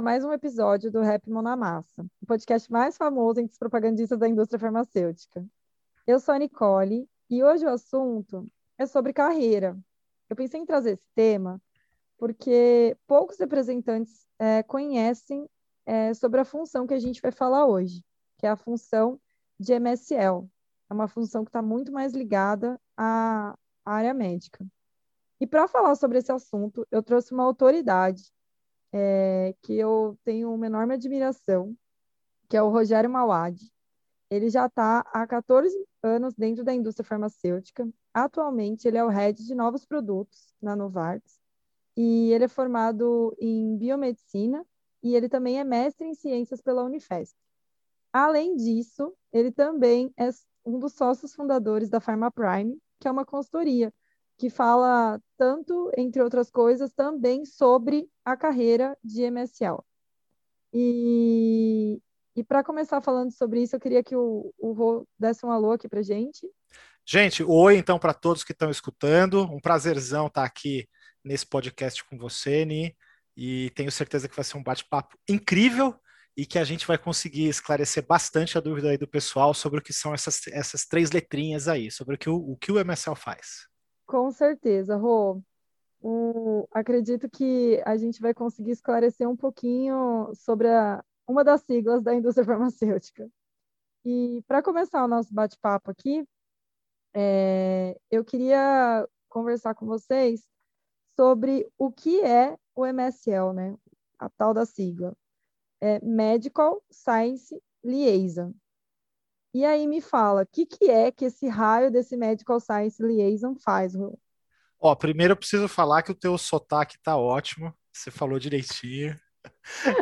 A mais um episódio do Rap Mão na Massa, o podcast mais famoso entre os propagandistas da indústria farmacêutica. Eu sou a Nicole e hoje o assunto é sobre carreira. Eu pensei em trazer esse tema porque poucos representantes é, conhecem é, sobre a função que a gente vai falar hoje, que é a função de MSL. É uma função que está muito mais ligada à área médica. E para falar sobre esse assunto, eu trouxe uma autoridade é, que eu tenho uma enorme admiração, que é o Rogério Mauad. Ele já está há 14 anos dentro da indústria farmacêutica. Atualmente, ele é o head de novos produtos na Novartis. E ele é formado em biomedicina e ele também é mestre em ciências pela Unifesp. Além disso, ele também é um dos sócios fundadores da Pharma Prime, que é uma consultoria que fala tanto, entre outras coisas, também sobre a carreira de MSL. E, e para começar falando sobre isso, eu queria que o, o Rô desse um alô aqui para gente. Gente, oi então para todos que estão escutando. Um prazerzão estar tá aqui nesse podcast com você, Ni. E tenho certeza que vai ser um bate-papo incrível e que a gente vai conseguir esclarecer bastante a dúvida aí do pessoal sobre o que são essas, essas três letrinhas aí, sobre o que o, o, que o MSL faz. Com certeza, Rô. Um, acredito que a gente vai conseguir esclarecer um pouquinho sobre a, uma das siglas da indústria farmacêutica. E para começar o nosso bate-papo aqui, é, eu queria conversar com vocês sobre o que é o MSL, né? A tal da sigla. É Medical Science Liaison. E aí me fala, o que, que é que esse raio desse Medical Science Liaison faz, Rô? Ó, primeiro eu preciso falar que o teu sotaque tá ótimo, você falou direitinho.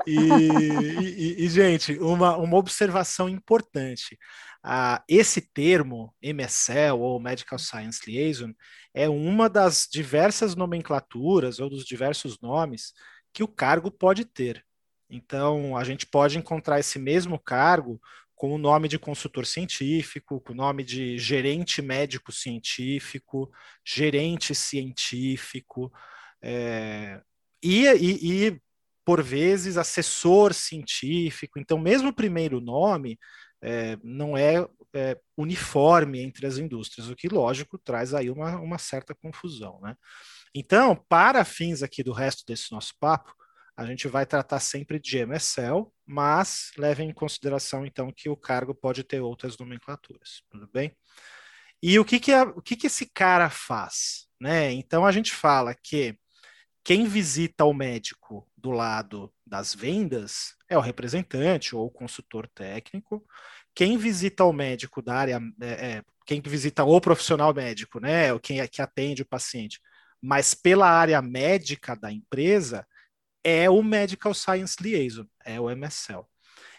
E, e, e, gente, uma, uma observação importante. Ah, esse termo, MSL ou Medical Science Liaison, é uma das diversas nomenclaturas ou dos diversos nomes que o cargo pode ter. Então, a gente pode encontrar esse mesmo cargo com o nome de consultor científico, com o nome de gerente médico científico, gerente científico, é, e, e, e, por vezes, assessor científico. Então, mesmo o primeiro nome é, não é, é, uniforme entre as indústrias, o que, lógico, traz aí uma, uma certa confusão. Né? Então, para fins aqui do resto desse nosso papo, a gente vai tratar sempre de MSL, mas levem em consideração então que o cargo pode ter outras nomenclaturas, tudo bem? E o que que, é, o que, que esse cara faz? Né? Então a gente fala que quem visita o médico do lado das vendas é o representante ou o consultor técnico. Quem visita o médico da área, é, é, quem visita o profissional médico, né, quem é que atende o paciente, mas pela área médica da empresa, é o Medical Science Liaison, é o MSL.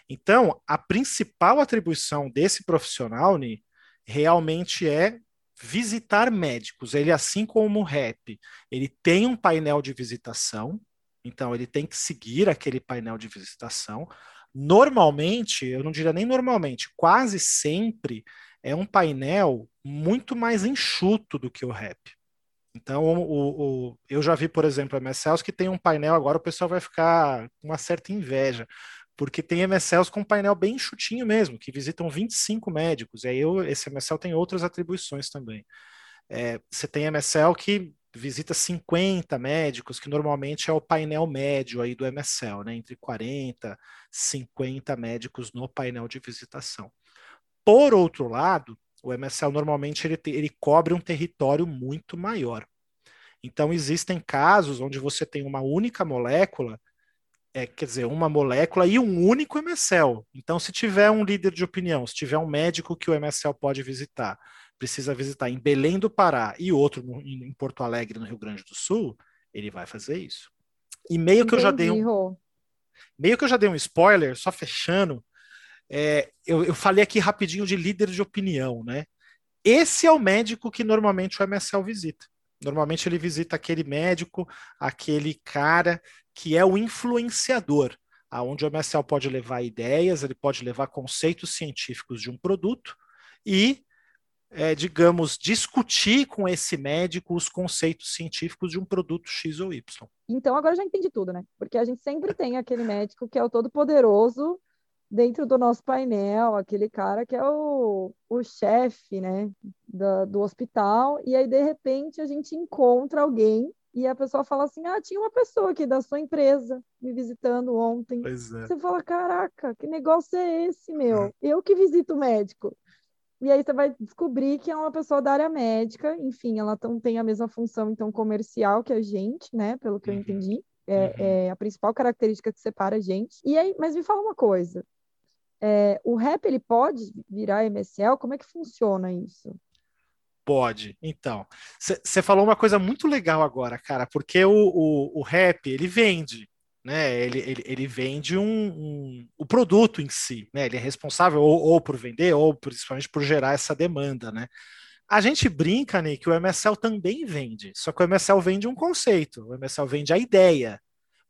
Então, a principal atribuição desse profissional, Ni, realmente é visitar médicos. Ele, assim como o REP, ele tem um painel de visitação, então ele tem que seguir aquele painel de visitação. Normalmente, eu não diria nem normalmente, quase sempre é um painel muito mais enxuto do que o REP. Então, o, o, eu já vi, por exemplo, MSLs que tem um painel, agora o pessoal vai ficar com uma certa inveja, porque tem MSLs com um painel bem chutinho mesmo, que visitam 25 médicos, e aí eu, esse MSL tem outras atribuições também. É, você tem MSL que visita 50 médicos, que normalmente é o painel médio aí do MSL, né, entre 40 50 médicos no painel de visitação. Por outro lado, o MSL normalmente ele, ele cobre um território muito maior. Então existem casos onde você tem uma única molécula, é, quer dizer, uma molécula e um único MSL. Então, se tiver um líder de opinião, se tiver um médico que o MSL pode visitar, precisa visitar em Belém do Pará e outro no, em Porto Alegre, no Rio Grande do Sul, ele vai fazer isso. E meio Entendi, que eu já dei um, meio que eu já dei um spoiler, só fechando, é, eu, eu falei aqui rapidinho de líder de opinião, né? Esse é o médico que normalmente o MSL visita. Normalmente ele visita aquele médico, aquele cara que é o influenciador, aonde o MSL pode levar ideias, ele pode levar conceitos científicos de um produto e é, digamos, discutir com esse médico os conceitos científicos de um produto X ou Y. Então agora já entendi tudo, né? Porque a gente sempre tem aquele médico que é o todo poderoso dentro do nosso painel, aquele cara que é o, o chefe, né, do, do hospital, e aí de repente a gente encontra alguém e a pessoa fala assim: Ah, tinha uma pessoa aqui da sua empresa me visitando ontem. É. Você fala: Caraca, que negócio é esse, meu? Eu que visito o médico. E aí você vai descobrir que é uma pessoa da área médica, enfim, ela não tem a mesma função, então, comercial que a gente, né? Pelo que eu Uhum. entendi. É, Uhum. é a principal característica que separa a gente. E aí, mas me fala uma coisa. É, o rap, ele pode virar MSL? Como é que funciona isso? Pode. Então, você falou uma coisa muito legal agora, cara, porque o, o, o rap, ele vende, né? Ele, ele, ele vende um, um- o produto em si, né? Ele é responsável ou, ou por vender, ou principalmente por gerar essa demanda, né? A gente brinca, Nick, que o MSL também vende, só que o MSL vende um conceito, o MSL vende a ideia,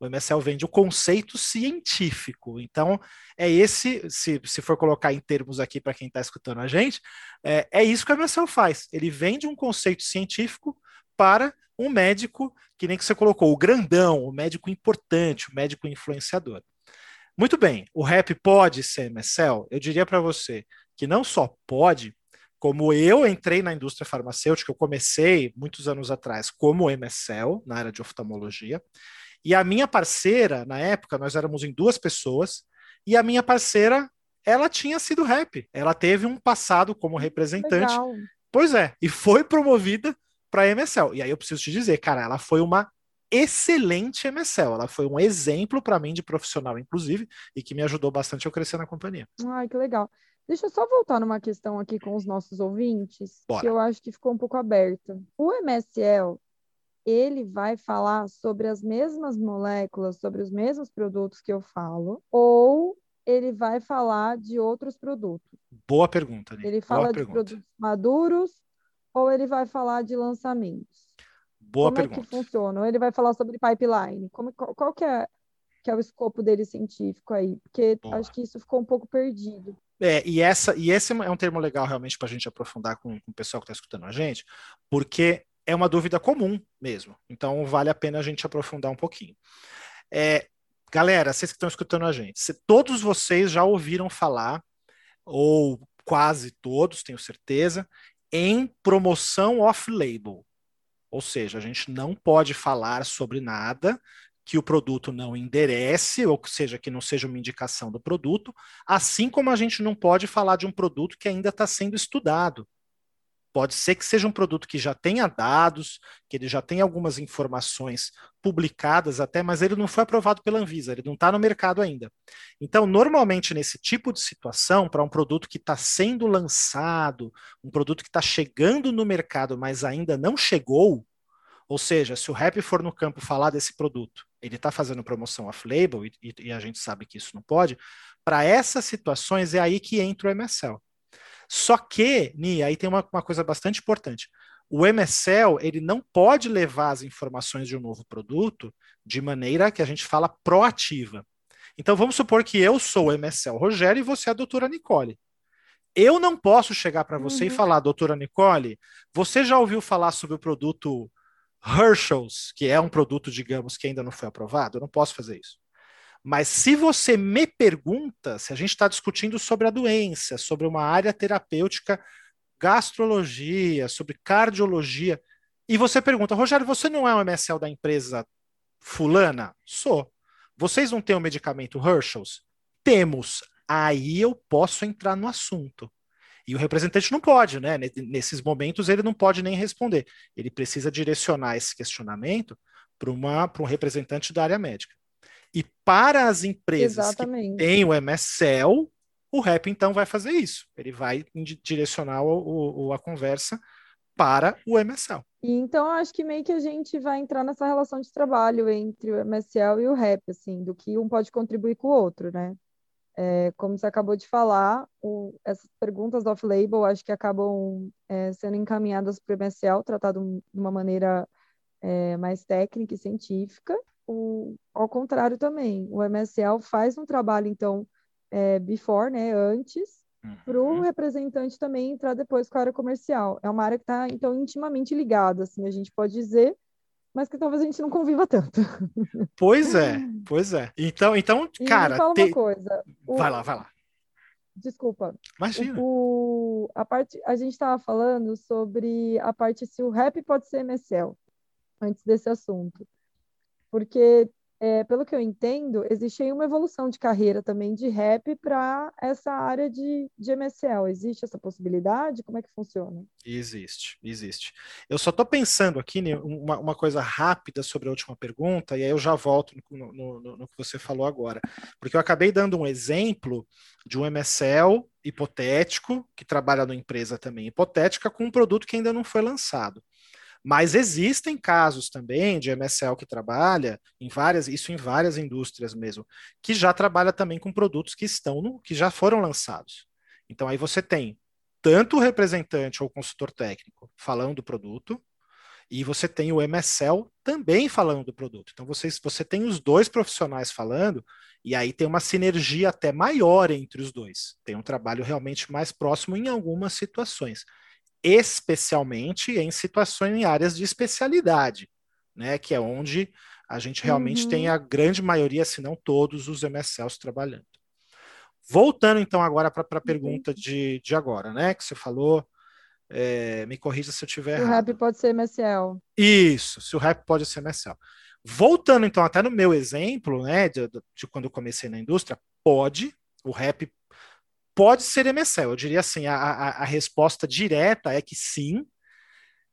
o MSL vende o conceito científico. Então, é esse, se, se for colocar em termos aqui para quem está escutando a gente, é, é isso que o MSL faz. Ele vende um conceito científico para um médico, que nem que você colocou, o grandão, o médico importante, o médico influenciador. Muito bem, o rap pode ser MSL? Eu diria para você que não só pode, como eu entrei na indústria farmacêutica, eu comecei muitos anos atrás como MSL, na área de oftalmologia, e a minha parceira, na época, nós éramos em duas pessoas, e a minha parceira, ela tinha sido rap. Ela teve um passado como representante. Legal. Pois é, e foi promovida para MSL. E aí eu preciso te dizer, cara, ela foi uma excelente MSL. Ela foi um exemplo para mim de profissional, inclusive, e que me ajudou bastante a crescer na companhia. Ai, que legal. Deixa eu só voltar numa questão aqui com os nossos ouvintes, Bora. que eu acho que ficou um pouco aberta. O MSL, ele vai falar sobre as mesmas moléculas, sobre os mesmos produtos que eu falo, ou ele vai falar de outros produtos? Boa pergunta, Nick. Ele Boa fala de pergunta. produtos maduros, ou ele vai falar de lançamentos? Boa Como é pergunta. que funciona? Ou ele vai falar sobre pipeline? Como, qual, qual que é, que é o escopo dele científico aí? Porque Boa. acho que isso ficou um pouco perdido. É, e, essa, e esse é um termo legal realmente para a gente aprofundar com, com o pessoal que está escutando a gente, porque é uma dúvida comum mesmo. Então vale a pena a gente aprofundar um pouquinho. É, galera, vocês que estão escutando a gente, se, todos vocês já ouviram falar, ou quase todos, tenho certeza, em promoção off-label. Ou seja, a gente não pode falar sobre nada que o produto não enderece, ou seja, que não seja uma indicação do produto, assim como a gente não pode falar de um produto que ainda está sendo estudado. Pode ser que seja um produto que já tenha dados, que ele já tenha algumas informações publicadas até, mas ele não foi aprovado pela Anvisa, ele não está no mercado ainda. Então, normalmente, nesse tipo de situação, para um produto que está sendo lançado, um produto que está chegando no mercado, mas ainda não chegou, ou seja, se o rap for no campo falar desse produto, ele está fazendo promoção off-label, e, e, a gente sabe que isso não pode, para essas situações é aí que entra o MSL. Só que, Ni, aí tem uma, uma coisa bastante importante. O MSL, ele não pode levar as informações de um novo produto de maneira que a gente fala proativa. Então, vamos supor que eu sou o MSL Rogério e você é a doutora Nicole. Eu não posso chegar para você uhum. e falar, doutora Nicole, você já ouviu falar sobre o produto Herschel's, que é um produto, digamos, que ainda não foi aprovado? Eu não posso fazer isso. Mas se você me pergunta se a gente está discutindo sobre a doença, sobre uma área terapêutica, gastrologia, sobre cardiologia, e você pergunta, Rogério, você não é um MSL da empresa fulana? Sou. Vocês não têm o medicamento Herschel's? Temos. Aí eu posso entrar no assunto. E o representante não pode, né? Nesses momentos ele não pode nem responder. Ele precisa direcionar esse questionamento para um representante da área médica. E para as empresas Exatamente. que têm o MSL, o REP então vai fazer isso. Ele vai direcionar o, o, a conversa para o MSL. E então acho que meio que a gente vai entrar nessa relação de trabalho entre o MSL e o REP, assim, do que um pode contribuir com o outro, né? É, como você acabou de falar, o, essas perguntas off-label acho que acabam é, sendo encaminhadas para o MSL, tratado de uma maneira é, mais técnica e científica. O, ao contrário também, o MSL faz um trabalho, então, é, before, né, antes, para o Uhum. representante também entrar depois com a área comercial. É uma área que está, então, intimamente ligada, assim, a gente pode dizer, mas que talvez a gente não conviva tanto. Pois é, pois é. Então, então E cara, fala te- uma coisa, o- vai lá, vai lá. desculpa, Imagina. o, a parte, a gente estava falando sobre a parte se o rap pode ser MSL, antes desse assunto. Porque, é, pelo que eu entendo, existe aí uma evolução de carreira também de rap para essa área de, de MSL. Existe essa possibilidade? Como é que funciona? Existe, existe. Eu só estou pensando aqui, né, uma, uma coisa rápida sobre a última pergunta, e aí eu já volto no, no- no- no que você falou agora. Porque eu acabei dando um exemplo de um MSL hipotético, que trabalha numa empresa também hipotética, com um produto que ainda não foi lançado. Mas existem casos também de MSL que trabalha em várias, isso em várias indústrias mesmo, que já trabalha também com produtos que estão no, que já foram lançados. Então aí você tem tanto o representante ou consultor técnico falando do produto, e você tem o MSL também falando do produto. Então vocês, você tem os dois profissionais falando, e aí tem uma sinergia até maior entre os dois. Tem um trabalho realmente mais próximo em algumas situações, especialmente em situações em áreas de especialidade, né? Que é onde a gente realmente Uhum. tem a grande maioria, se não todos, os MSLs trabalhando. Voltando então agora para a pergunta de, de agora, né? Que você falou, é, me corrija se eu estiver O errado. rap pode ser MSL. Isso, se o rap pode ser MSL. Voltando então até no meu exemplo, né, de, de quando eu comecei na indústria, pode, o rap pode ser MSL. Eu diria assim, a, a, a resposta direta é que sim,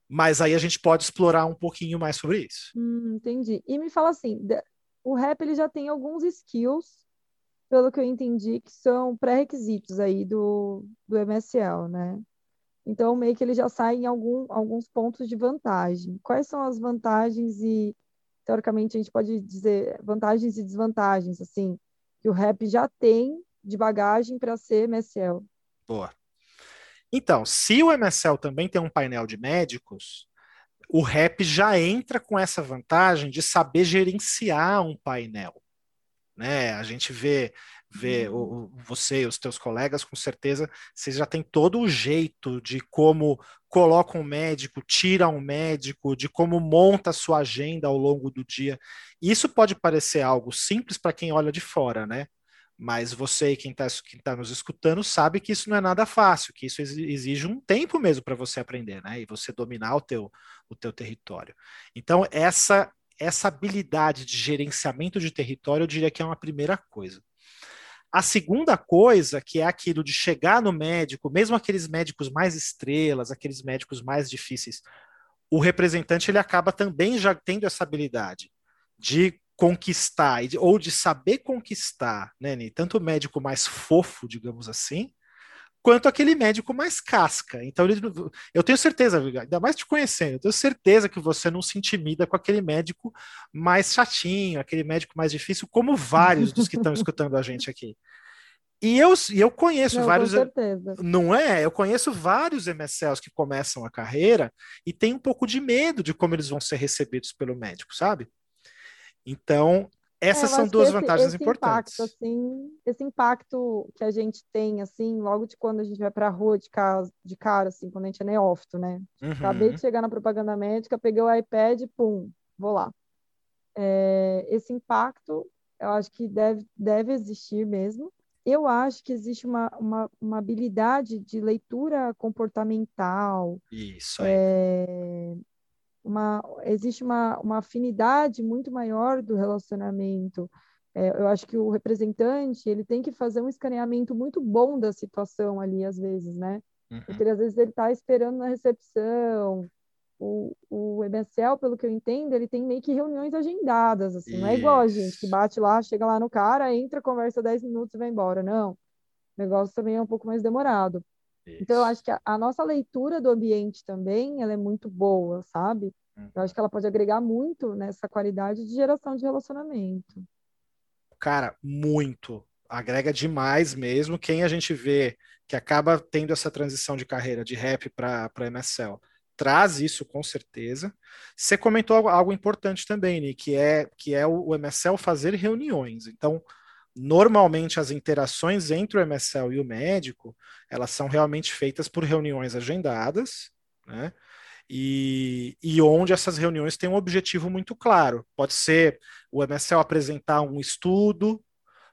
mas aí a gente pode explorar um pouquinho mais sobre isso. Hum, entendi. E me fala assim, o rap ele já tem alguns skills, pelo que eu entendi, que são pré-requisitos aí do, do MSL, né? Então, meio que ele já sai em algum, alguns pontos de vantagem. Quais são as vantagens e, teoricamente, a gente pode dizer vantagens e desvantagens, assim, que o rap já tem de bagagem para ser MSL? Boa. Então, se o MSL também tem um painel de médicos, o rap já entra com essa vantagem de saber gerenciar um painel. Né? A gente vê, vê o, o- você e os teus colegas, com certeza, vocês já têm todo o jeito de como coloca um médico, tira um médico, de como monta a sua agenda ao longo do dia. Isso pode parecer algo simples para quem olha de fora, né? Mas você quem está tá nos escutando sabe que isso não é nada fácil, que isso exi- exige um tempo mesmo para você aprender, né? E você dominar o teu, o teu território. Então, essa, essa habilidade de gerenciamento de território, eu diria que é uma primeira coisa. A segunda coisa, que é aquilo de chegar no médico, mesmo aqueles médicos mais estrelas, aqueles médicos mais difíceis, o representante ele acaba também já tendo essa habilidade de conquistar ou de saber conquistar, né, Ni? tanto o médico mais fofo, digamos assim, quanto aquele médico mais casca. Então, ele- eu tenho certeza, ainda mais te conhecendo, eu tenho certeza que você não se intimida com aquele médico mais chatinho, aquele médico mais difícil, como vários dos que estão escutando a gente aqui. E eu, e eu conheço Não, com vários. certeza. Não é? Eu conheço vários MSLs que começam a carreira e têm um pouco de medo de como eles vão ser recebidos pelo médico, sabe? Então, É, essas eu são duas esse, vantagens esse importantes. impacto, assim, esse impacto que a gente tem, assim, logo de quando a gente vai para a rua de casa, de cara, assim, quando a gente é neófito, né? Acabei Uhum. de chegar na propaganda médica, peguei o iPad, pum, vou lá. É, esse impacto, eu acho que deve, deve existir mesmo. Eu acho que existe uma, uma, uma habilidade de leitura comportamental, Isso aí. é, uma, existe uma, uma afinidade muito maior do relacionamento. É, eu acho que o representante ele tem que fazer um escaneamento muito bom da situação ali, às vezes, né? Uhum. Porque às vezes ele está esperando na recepção. O, o MSL, pelo que eu entendo, ele tem meio que reuniões agendadas, assim, não é igual a gente que Isso. bate lá, chega lá no cara, entra, conversa 10 minutos e vai embora. Não. O negócio também é um pouco mais demorado. Então, eu Isso. acho que a, a nossa leitura do ambiente também, ela é muito boa, sabe? Uhum. Eu acho que ela pode agregar muito nessa qualidade de geração de relacionamento. Cara, muito. Agrega demais mesmo. Quem a gente vê que acaba tendo essa transição de carreira de rap para MSL traz isso com certeza. Você comentou algo, algo importante também, Ni, que é, que é o, o MSL fazer reuniões. Então, Normalmente as interações entre o MSL e o médico, elas são realmente feitas por reuniões agendadas, né? E, e, onde essas reuniões têm um objetivo muito claro. Pode ser o MSL apresentar um estudo,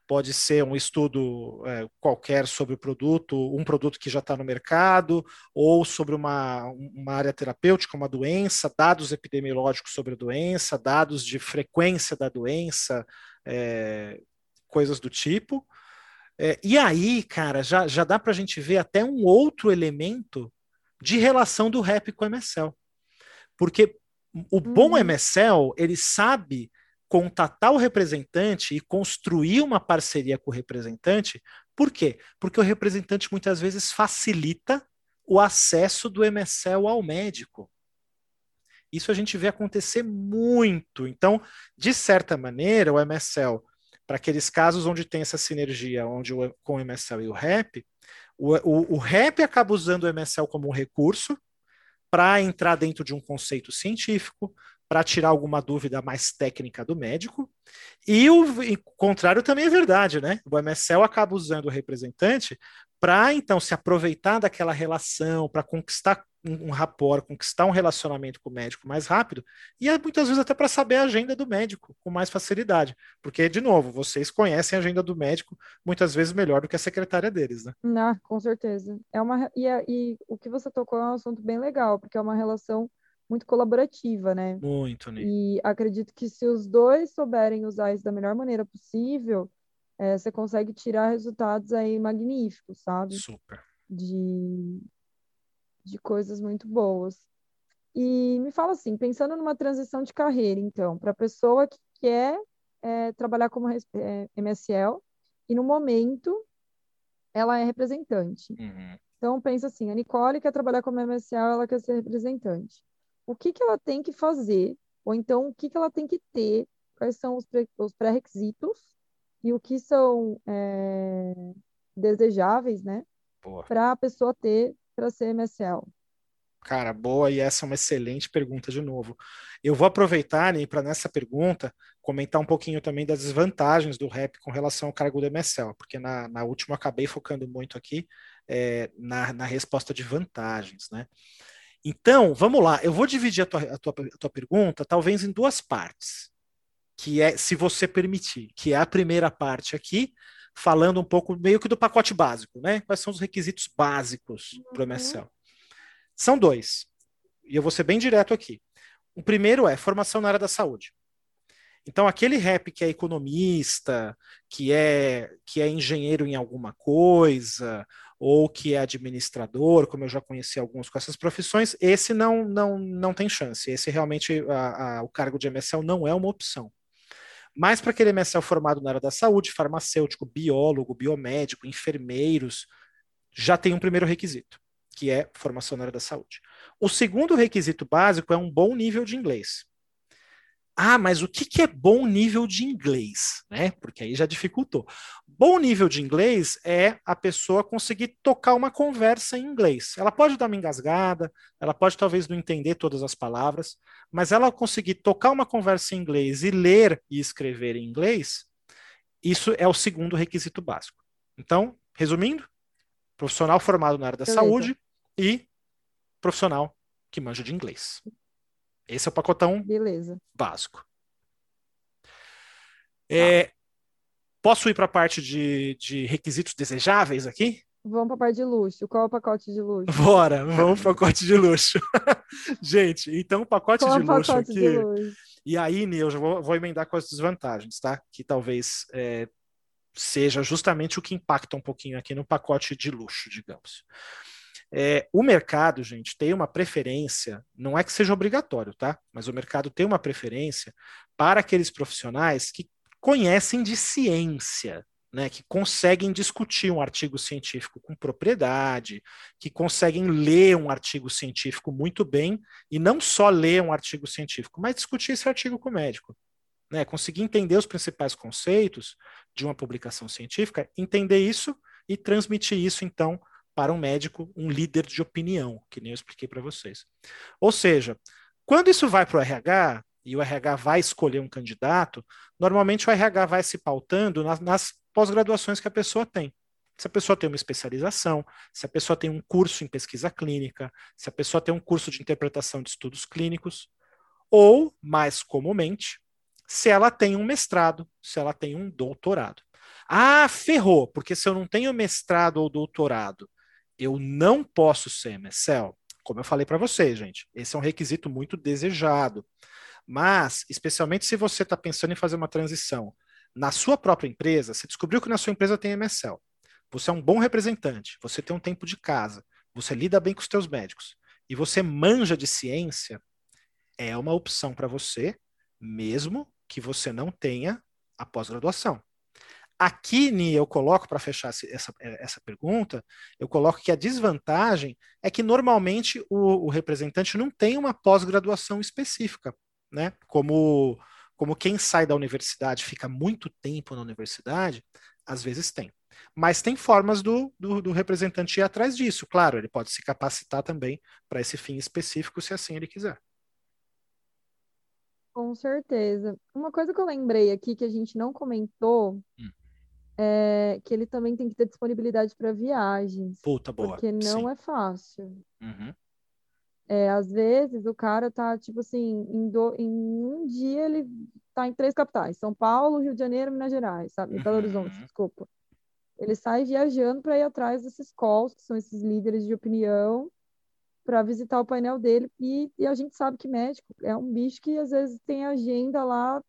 pode ser um estudo é, qualquer sobre o produto, um produto que já está no mercado, ou sobre uma, uma área terapêutica, uma doença, dados epidemiológicos sobre a doença, dados de frequência da doença, é, coisas do tipo. É, e aí, cara, já, já dá para a gente ver até um outro elemento de relação do rap com o MSL. Porque o bom uhum. MSL, ele sabe contatar o representante e construir uma parceria com o representante. Por quê? Porque o representante muitas vezes facilita o acesso do MSL ao médico. Isso a gente vê acontecer muito. Então, de certa maneira, o MSL, para aqueles casos onde tem essa sinergia onde o, com o MSL e o REP, o, o, o REP acaba usando o MSL como um recurso para entrar dentro de um conceito científico, para tirar alguma dúvida mais técnica do médico. E o, o contrário também é verdade, né? O MSL acaba usando o representante para então se aproveitar daquela relação, para conquistar um, um rapport, conquistar um relacionamento com o médico mais rápido, e é muitas vezes até para saber a agenda do médico com mais facilidade. Porque, de novo, vocês conhecem a agenda do médico muitas vezes melhor do que a secretária deles, né? Não, com certeza. É uma, e, é, e o que você tocou é um assunto bem legal, porque é uma relação muito colaborativa, né? Muito, né? E acredito que se os dois souberem usar isso da melhor maneira possível, é, você consegue tirar resultados aí magníficos, sabe? Super. De, de coisas muito boas. E me fala assim, pensando numa transição de carreira, então, para a pessoa que quer é, trabalhar como é, MSL e no momento ela é representante. Uhum. Então, pensa assim, a Nicole quer trabalhar como MSL, ela quer ser representante. O que, que ela tem que fazer? Ou então, o que, que ela tem que ter? Quais são os, os pré-requisitos e o que são é, desejáveis, né? Para a pessoa ter para ser MSL. Cara, boa, e essa é uma excelente pergunta de novo. Eu vou aproveitar, para nessa pergunta, comentar um pouquinho também das desvantagens do REP com relação ao cargo do MSL, porque na, na última acabei focando muito aqui é, na, na resposta de vantagens, né? Então, vamos lá, eu vou dividir a tua, a tua, a tua pergunta talvez em duas partes que é, se você permitir, que é a primeira parte aqui, falando um pouco meio que do pacote básico, né? Quais são os requisitos básicos para o MSL? São dois, e eu vou ser bem direto aqui. O primeiro é formação na área da saúde. Então, aquele rap que é economista, que é, que é engenheiro em alguma coisa, ou que é administrador, como eu já conheci alguns com essas profissões, esse não, não, não tem chance. Esse realmente, a, a, o cargo de MSL não é uma opção. Mas para aquele MSL formado na área da saúde, farmacêutico, biólogo, biomédico, enfermeiros, já tem um primeiro requisito, que é formação na área da saúde. O segundo requisito básico é um bom nível de inglês. Ah, mas o que, que é bom nível de inglês? Né? Porque aí já dificultou. Bom nível de inglês é a pessoa conseguir tocar uma conversa em inglês. Ela pode dar uma engasgada, ela pode talvez não entender todas as palavras, mas ela conseguir tocar uma conversa em inglês e ler e escrever em inglês, isso é o segundo requisito básico. Então, resumindo, profissional formado na área da Beleza. saúde e profissional que manja de inglês. Esse é o pacotão Beleza. básico. É, posso ir para a parte de, de requisitos desejáveis aqui? Vamos para a parte de luxo. Qual é o pacote de luxo? Bora, vamos para o pacote de luxo. Gente, então o pacote Qual de luxo pacote aqui. De luxo? E aí, Nil, eu já vou, vou, emendar com as desvantagens, tá? Que talvez é, seja justamente o que impacta um pouquinho aqui no pacote de luxo, digamos. É, o mercado, gente, tem uma preferência, não é que seja obrigatório, tá? Mas o mercado tem uma preferência para aqueles profissionais que conhecem de ciência, né, que conseguem discutir um artigo científico com propriedade, que conseguem ler um artigo científico muito bem, e não só ler um artigo científico, mas discutir esse artigo com o médico. Né, conseguir entender os principais conceitos de uma publicação científica, entender isso e transmitir isso, então, para um médico, um líder de opinião, que nem eu expliquei para vocês. Ou seja, quando isso vai para o RH, e o RH vai escolher um candidato, normalmente o RH vai se pautando nas, nas pós-graduações que a pessoa tem. Se a pessoa tem uma especialização, se a pessoa tem um curso em pesquisa clínica, se a pessoa tem um curso de interpretação de estudos clínicos, ou, mais comumente, se ela tem um mestrado, se ela tem um doutorado. Ah, ferrou, porque se eu não tenho mestrado ou doutorado, eu não posso ser MSL. Como eu falei para vocês, gente, esse é um requisito muito desejado. Mas, especialmente se você está pensando em fazer uma transição na sua própria empresa, você descobriu que na sua empresa tem MSL. Você é um bom representante, você tem um tempo de casa, você lida bem com os teus médicos e você manja de ciência, é uma opção para você, mesmo que você não tenha a pós-graduação. Aqui, Ni, eu coloco para fechar essa, essa pergunta, eu coloco que a desvantagem é que normalmente o, o representante não tem uma pós-graduação específica, né? Como, como quem sai da universidade fica muito tempo na universidade, às vezes tem. Mas tem formas do, do, do representante ir atrás disso, claro, ele pode se capacitar também para esse fim específico, se assim ele quiser. Com certeza. Uma coisa que eu lembrei aqui que a gente não comentou hum. É que ele também tem que ter disponibilidade para viagens. Puta boa. Porque não Sim. é fácil. Uhum. É, às vezes o cara tá, tipo assim, em, do, em um dia ele tá em três capitais, São Paulo, Rio de Janeiro, Minas Gerais, sabe? Belo Horizonte, Uhum. desculpa. Ele sai viajando para ir atrás desses calls, que são esses líderes de opinião, para visitar o painel dele. E, e a gente sabe que médico é um bicho que às vezes tem agenda lá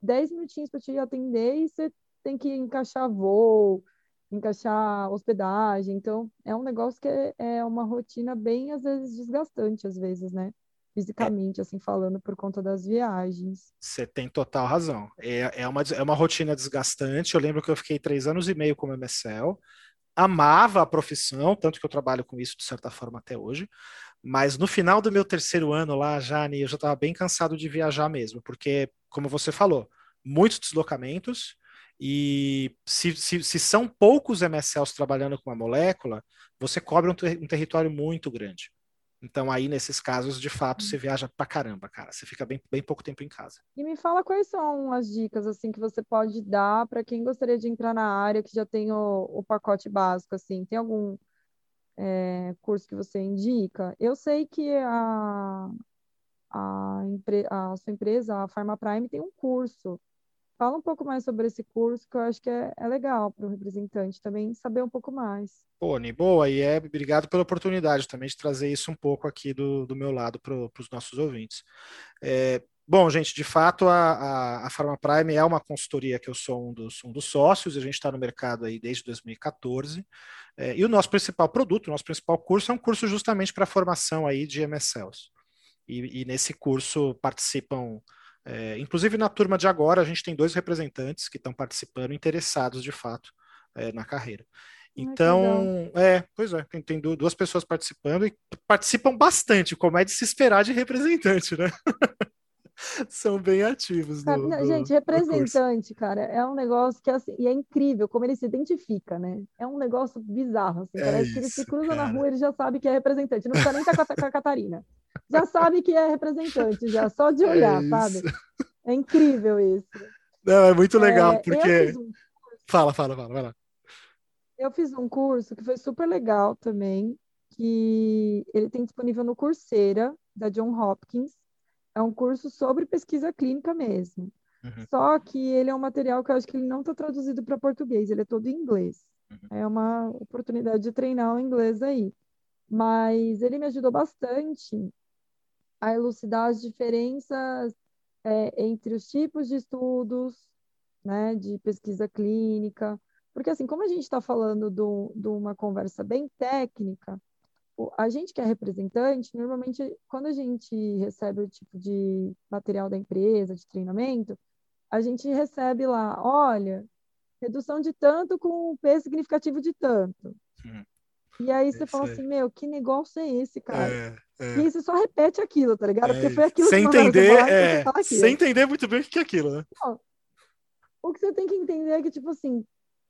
10 minutinhos para te atender e você tem que encaixar voo, encaixar hospedagem. Então, é um negócio que é, é uma rotina bem, às vezes, desgastante, às vezes, né? Fisicamente, assim, falando, por conta das viagens. Você tem total razão. É, é, uma, é uma rotina desgastante. Eu lembro que eu fiquei três anos e meio como MSL. Amava a profissão, tanto que eu trabalho com isso de certa forma até hoje. Mas no final do meu terceiro ano lá, Jane, eu já estava bem cansado de viajar mesmo, porque, como você falou, muitos deslocamentos, e se, se, se, são poucos MSLs trabalhando com uma molécula, você cobre um, ter, um, território muito grande. Então, aí, nesses casos, de fato, você viaja pra caramba, cara. Você fica bem, bem pouco tempo em casa. E me fala quais são as dicas, assim, que você pode dar para quem gostaria de entrar na área, que já tem o, o pacote básico, assim. Tem algum é, curso que você indica? Eu sei que a, a, a sua empresa, a Pharma Prime, tem um curso Fala um pouco mais sobre esse curso, que eu acho que é, é legal para o representante também saber um pouco mais. Pô, boa, e é obrigado pela oportunidade também de trazer isso um pouco aqui do, do meu lado para os nossos ouvintes. É, bom, gente, de fato, a, a, a Pharma Prime é uma consultoria que eu sou um dos, um dos sócios, a gente está no mercado aí desde 2014, é, e o nosso principal produto, o nosso principal curso é um curso justamente para formação aí de MSLs. E, e nesse curso participam é, inclusive na turma de agora, a gente tem dois representantes que estão participando, interessados de fato é, na carreira. Então, é, pois é, tem, tem, duas pessoas participando e participam bastante, como é de se esperar de representante, né? São bem ativos. No, no, gente, representante, cara, é um negócio que assim, e é incrível como ele se identifica, né? É um negócio bizarro, assim, é parece isso, que ele se cruza cara. na rua, ele já sabe que é representante, não precisa nem estar com a Catarina já sabe que é representante, já só de olhar, é sabe? É incrível isso. Não, é muito legal, é, porque. Um fala, fala, fala, vai lá. Eu fiz um curso que foi super legal também, que ele tem disponível no Coursera, da John Hopkins. É um curso sobre pesquisa clínica mesmo. Uhum. Só que ele é um material que eu acho que ele não está traduzido para português, ele é todo em inglês. Uhum. É uma oportunidade de treinar o inglês aí. Mas ele me ajudou bastante a elucidar as diferenças é, entre os tipos de estudos, né, de pesquisa clínica, porque assim, como a gente está falando de uma conversa bem técnica, a gente que é representante, normalmente, quando a gente recebe o tipo de material da empresa, de treinamento, a gente recebe lá, olha, redução de tanto com P significativo de tanto. Hum. E aí você fala assim, meu, que negócio é esse, cara? É, é. E você só repete aquilo, tá ligado? É, Porque foi aquilo sem que entender, falar, é, Sem entender muito bem o que é aquilo, né? Não, o que você tem que entender é que, tipo assim,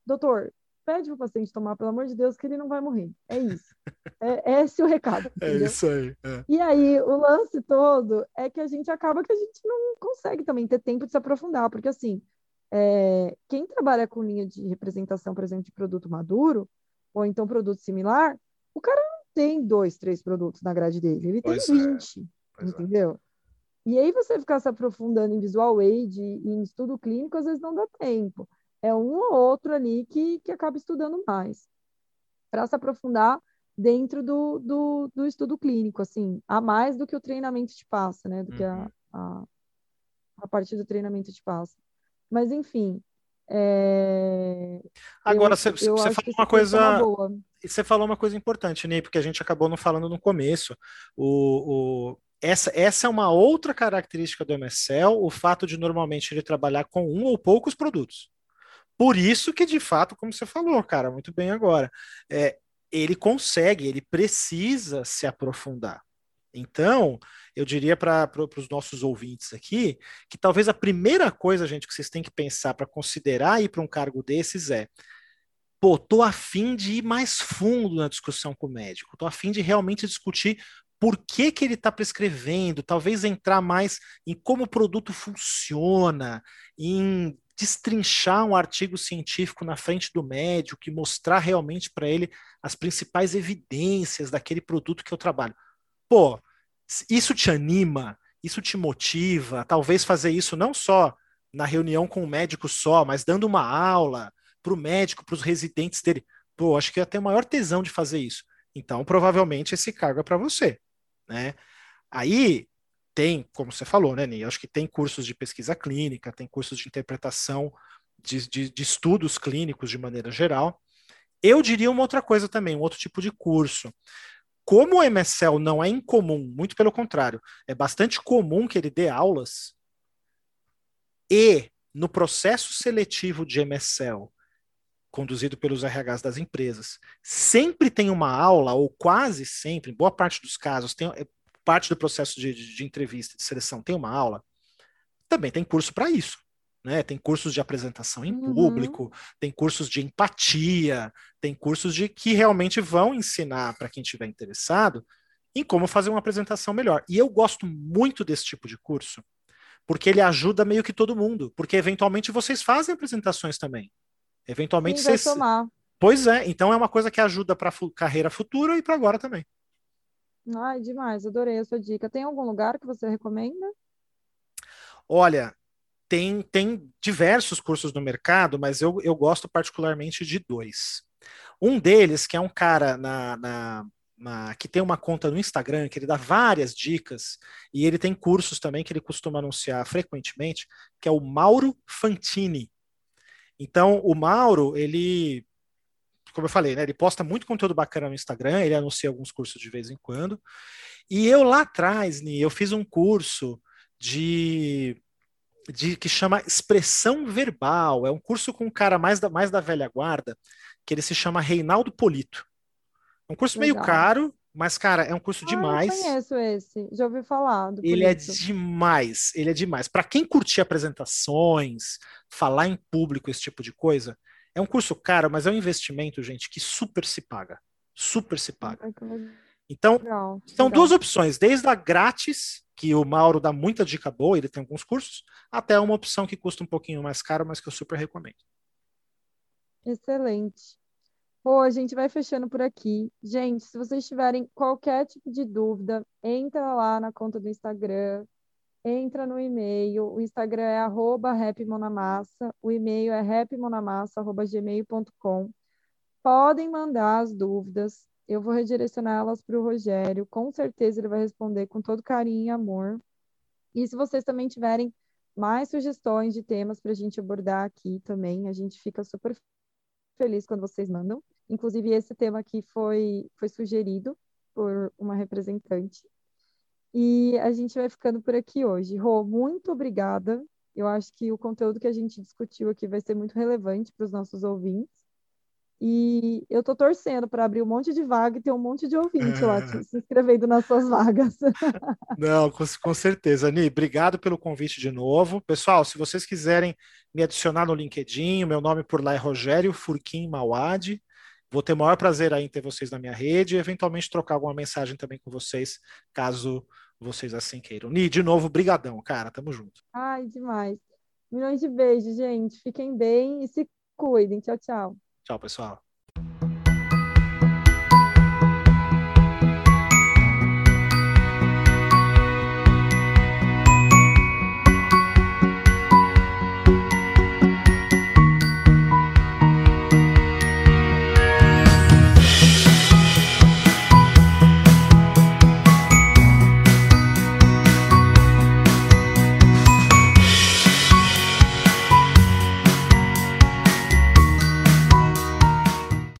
doutor, pede para o paciente tomar, pelo amor de Deus, que ele não vai morrer. É isso. É, é esse o recado. É entendeu? É isso aí. É. E aí, o lance todo é que a gente acaba que a gente não consegue também ter tempo de se aprofundar, porque assim, é, quem trabalha com linha de representação, por exemplo, de produto maduro, ou então produto similar, o cara não tem dois, três produtos na grade dele, ele pois tem 20, é. entendeu? E aí você ficar se aprofundando em visual aid e em estudo clínico, às vezes não dá tempo. É um ou outro ali que, que acaba estudando mais. Para se aprofundar dentro do, do, do, estudo clínico, assim, a mais do que o treinamento te passa, né? Do que a, uhum. a, a partir do treinamento te passa. Mas, enfim. É... Agora, você falou uma coisa. Você falou uma coisa importante, Ney, porque a gente acabou não falando no começo. O, o, essa, essa é uma outra característica do MSL, o fato de normalmente ele trabalhar com um ou poucos produtos. Por isso que, de fato, como você falou, cara, muito bem agora, é, ele consegue, ele precisa se aprofundar. Então, eu diria para os nossos ouvintes aqui que talvez a primeira coisa, gente, que vocês têm que pensar para considerar ir para um cargo desses é pô, tô afim de ir mais fundo na discussão com o médico, tô afim de realmente discutir por que, que ele está prescrevendo, talvez entrar mais em como o produto funciona, em destrinchar um artigo científico na frente do médico e mostrar realmente para ele as principais evidências daquele produto que eu trabalho. Pô, isso te anima, isso te motiva, talvez fazer isso não só na reunião com o médico só, mas dando uma aula para o médico, para os residentes dele. Pô, acho que ia ter maior tesão de fazer isso. Então, provavelmente esse cargo é para você né? Aí tem, como você falou, né, Ney? Acho que tem cursos de pesquisa clínica, tem cursos de interpretação de, de, de estudos clínicos de maneira geral. Eu diria uma outra coisa também, um outro tipo de curso. Como o MSL não é incomum, muito pelo contrário, é bastante comum que ele dê aulas e no processo seletivo de MSL conduzido pelos RHs das empresas, sempre tem uma aula, ou quase sempre, em boa parte dos casos, tem parte do processo de, de, de entrevista, de seleção, tem uma aula, também tem curso para isso. Né? Tem cursos de apresentação em uhum. público, tem cursos de empatia, tem cursos de que realmente vão ensinar para quem estiver interessado em como fazer uma apresentação melhor. E eu gosto muito desse tipo de curso, porque ele ajuda meio que todo mundo, porque eventualmente vocês fazem apresentações também. Eventualmente vocês. Pois é, então é uma coisa que ajuda para a carreira futura e para agora também. Ai, demais, adorei a sua dica. Tem algum lugar que você recomenda? Olha, tem, tem diversos cursos no mercado, mas eu, eu gosto particularmente de dois. Um deles, que é um cara na, na, na, que tem uma conta no Instagram, que ele dá várias dicas, e ele tem cursos também que ele costuma anunciar frequentemente, que é o Mauro Fantini. Então, o Mauro, ele, como eu falei, né, ele posta muito conteúdo bacana no Instagram, ele anuncia alguns cursos de vez em quando. E eu lá atrás, Ni, eu fiz um curso de, de que chama Expressão Verbal. É um curso com um cara mais da, mais da velha guarda, que ele se chama Reinaldo Polito. É um curso Legal. meio caro, mas, cara, é um curso ah, demais. Eu conheço esse, já ouvi falar. ele é demais, ele é demais. Para quem curtir apresentações, falar em público, esse tipo de coisa, é um curso caro, mas é um investimento, gente, que super se paga. Super se paga. Então, legal, são legal. duas opções, desde a grátis, que o Mauro dá muita dica boa, ele tem alguns cursos, até uma opção que custa um pouquinho mais caro, mas que eu super recomendo. Excelente. Pô, a gente vai fechando por aqui. Gente, se vocês tiverem qualquer tipo de dúvida, entra lá na conta do Instagram, entra no e-mail. O Instagram é arroba rapmonamassa, o e-mail é rapmonamassa.gmail.com. Podem mandar as dúvidas, eu vou redirecionar elas para o Rogério. Com certeza ele vai responder com todo carinho e amor. E se vocês também tiverem mais sugestões de temas para a gente abordar aqui também, a gente fica super feliz quando vocês mandam. Inclusive, esse tema aqui foi, foi sugerido por uma representante. E a gente vai ficando por aqui hoje. Rô, muito obrigada. Eu acho que o conteúdo que a gente discutiu aqui vai ser muito relevante para os nossos ouvintes. E eu tô torcendo para abrir um monte de vaga e ter um monte de ouvinte lá se inscrevendo nas suas vagas. Não, com, com certeza. Ani, obrigado pelo convite de novo. Pessoal, se vocês quiserem me adicionar no LinkedIn, meu nome por lá é Rogério Furquim Mauad. Vou ter o maior prazer aí em ter vocês na minha rede e eventualmente trocar alguma mensagem também com vocês, caso vocês assim queiram. Ni, de novo, brigadão, cara. Tamo junto. Ai, demais. Milhões de beijos, gente. Fiquem bem e se cuidem. Tchau, tchau. Tchau, pessoal.